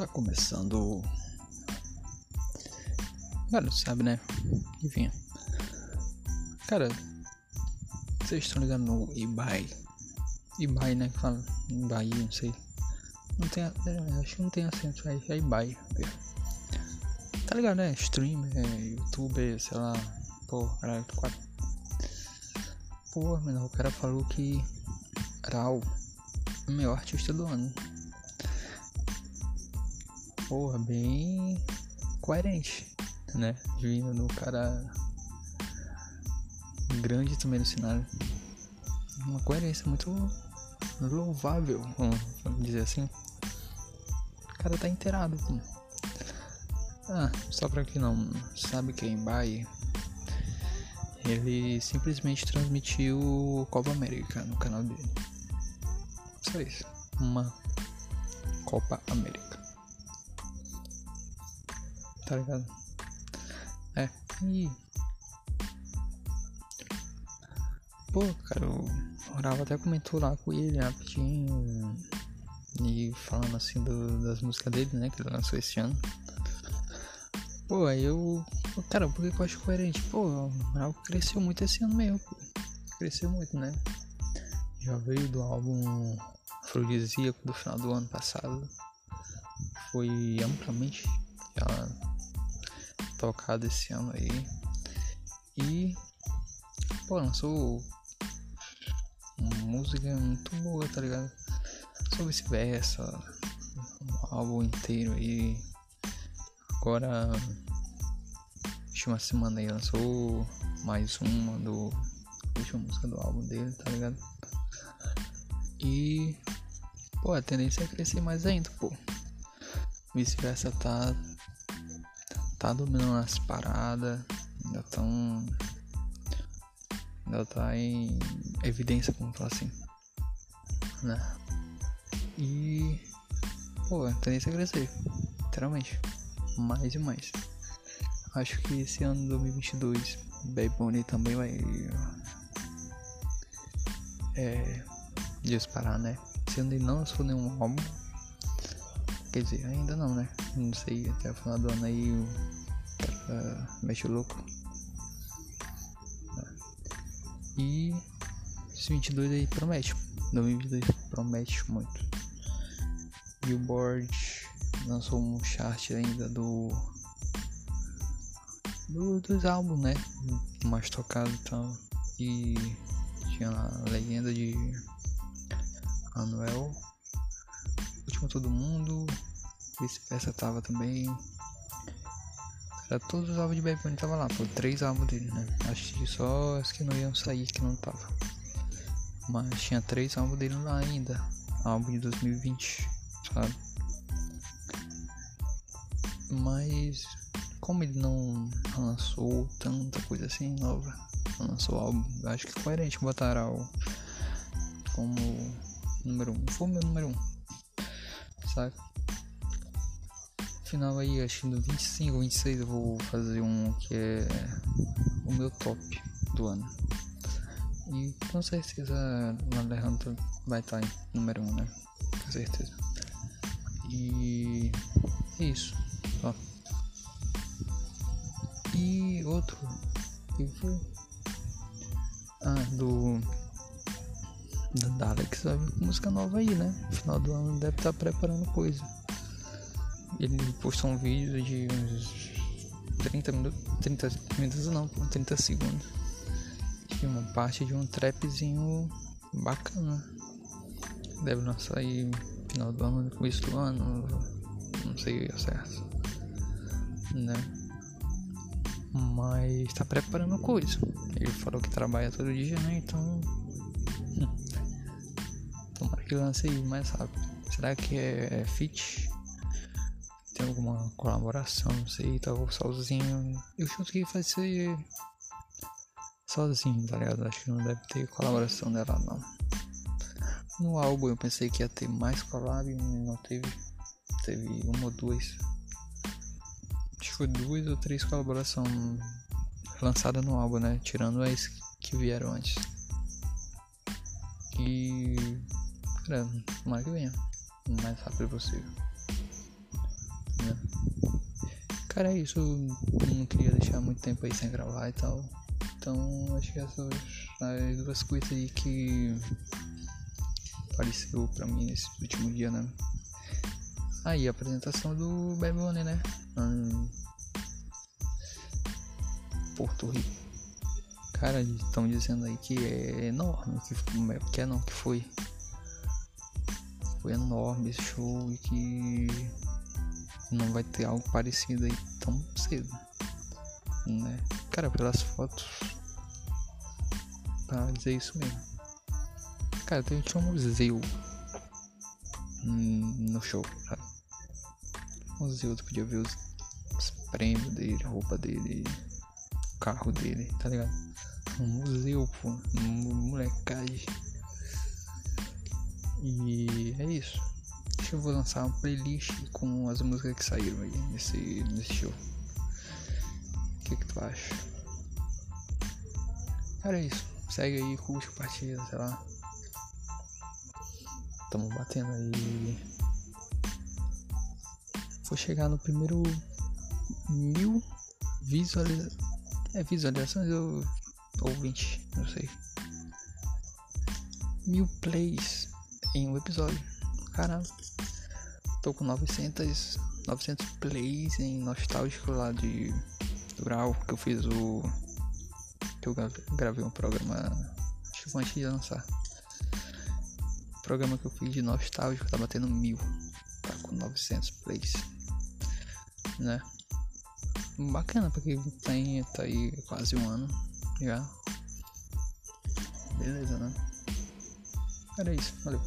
Tá começando. Cara, sabe, né? Enfim. Cara, vocês estão ligados no eBay? eBay, né? Que fala eBay, não sei. Não tem. É, acho que não tem acento aí. É eBay. Tá ligado, né? Streamer, youtuber, sei lá. Pô, era quatro. Pô, mano, o cara falou que. Rau, o meu artista do ano porra, bem coerente, né? Vindo no cara grande também no cenário. Uma coerência muito louvável, vamos dizer assim. O cara tá inteirado. Ah, só pra quem não sabe quem é Bahia, ele simplesmente transmitiu Copa América no canal dele. Só isso. Uma Copa América tá ligado? É, e. Pô, cara, o Rava até comentou lá com ele rapidinho. E falando assim do, das músicas dele, né? Que ele lançou esse ano. Pô, aí eu. Cara, por que eu acho coerente? Pô, o Rava cresceu muito esse ano mesmo, pô. Cresceu muito, né? Já veio do álbum Afrodisíaco do final do ano passado. Foi amplamente já tocado esse ano aí. E pô, lançou música muito boa, tá ligado? Só vice-versa, um álbum inteiro aí. Agora, última semana aí lançou mais uma do última música do álbum dele, tá ligado? E pô, a tendência é crescer mais ainda, pô. Vice-versa tá tá dominando as paradas, ainda tão. ainda tá em evidência, como falar assim. Né? E. pô, a tendência é crescer, literalmente. Mais e mais. Acho que esse ano 2022, Bad Bunny também vai. É. disparar, né? Se ele não lançou nenhum álbum. Quer dizer, ainda não, né? Não sei, até o final do ano aí o cara mexe o louco. E esse 22 aí promete. 2022 promete muito. Billboard lançou um chart ainda do, do dos álbuns, né? Mais tocado e tal. E tinha a legenda de Anuel, Último Todo Mundo, vice-versa tava também. Era todos os álbuns de Bad Bunny tava lá, pô, três álbuns dele, né? Acho que só as que não iam sair que não tava. Mas tinha três álbuns dele lá ainda. Álbum de 2020, sabe? Mas como ele não lançou tanta coisa assim nova, não lançou álbum, acho que é coerente botar o como número 1. Um. Foi o meu número 1. Um, sabe? final aí, acho que no 25 ou 26 eu vou fazer um que é o meu top do ano. E com certeza o Alejandro vai estar em número 1, um, né? Com certeza. E é isso. Ó. E outro. Ah, do. Da Alex vai vir com música nova aí, né? No final do ano deve estar preparando coisa ele postou um vídeo de uns 30 minutos, 30 minutos não, 30 segundos. De uma parte de um trapzinho bacana. Deve lançar aí final do ano, começo do ano, não sei o certo. Né? Mas tá preparando coisa. Ele falou que trabalha todo dia, né? Então. Lance aí mais rápido. Será que é fit? tem alguma colaboração, não sei, tava sozinho. Eu chuto que vai ser sozinho, tá ligado? Acho que não deve ter colaboração dela não. No álbum eu pensei que ia ter mais collab, não teve. Teve uma ou duas. Acho que foi duas ou três colaborações lançadas no álbum, né? Tirando as que vieram antes. E. Cara, tomara que venha. O mais rápido possível. Cara, é isso. Não queria deixar muito tempo aí sem gravar e tal. Então, acho que essas as duas coisas aí que apareceu pra mim nesse último dia, né? Aí, a apresentação do Bad Bunny, né? Hum, Porto Rico. Cara, estão dizendo aí que é enorme, que, que é não, que foi. Foi enorme esse show e que não vai ter algo parecido aí tão cedo. Né? Cara, pelas fotos. Pra dizer isso mesmo. Cara, tem um museu no show, sabe? Museu, tu podia ver os, os prêmios dele, roupa dele, carro dele, tá ligado? Um museu, pô, um molecagem. E é isso. Eu vou lançar uma playlist com as músicas que saíram aí nesse, nesse show. O que, que tu acha? Cara, é isso. Segue aí, curte, compartilha, sei lá. Tamo batendo aí. Vou chegar no primeiro mil visualizações. É, visualizações ou, ou 20, não sei. Mil plays em um episódio. Caramba. Tô com 900, 900 plays em nostálgico lá de Dural, que eu fiz o. que eu gravei um programa. Que antes de lançar programa que eu fiz de nostálgico tá batendo mil. Tá com 900 plays. Né? Bacana, porque tem, tá aí quase um ano já. Beleza, né? Era isso, valeu.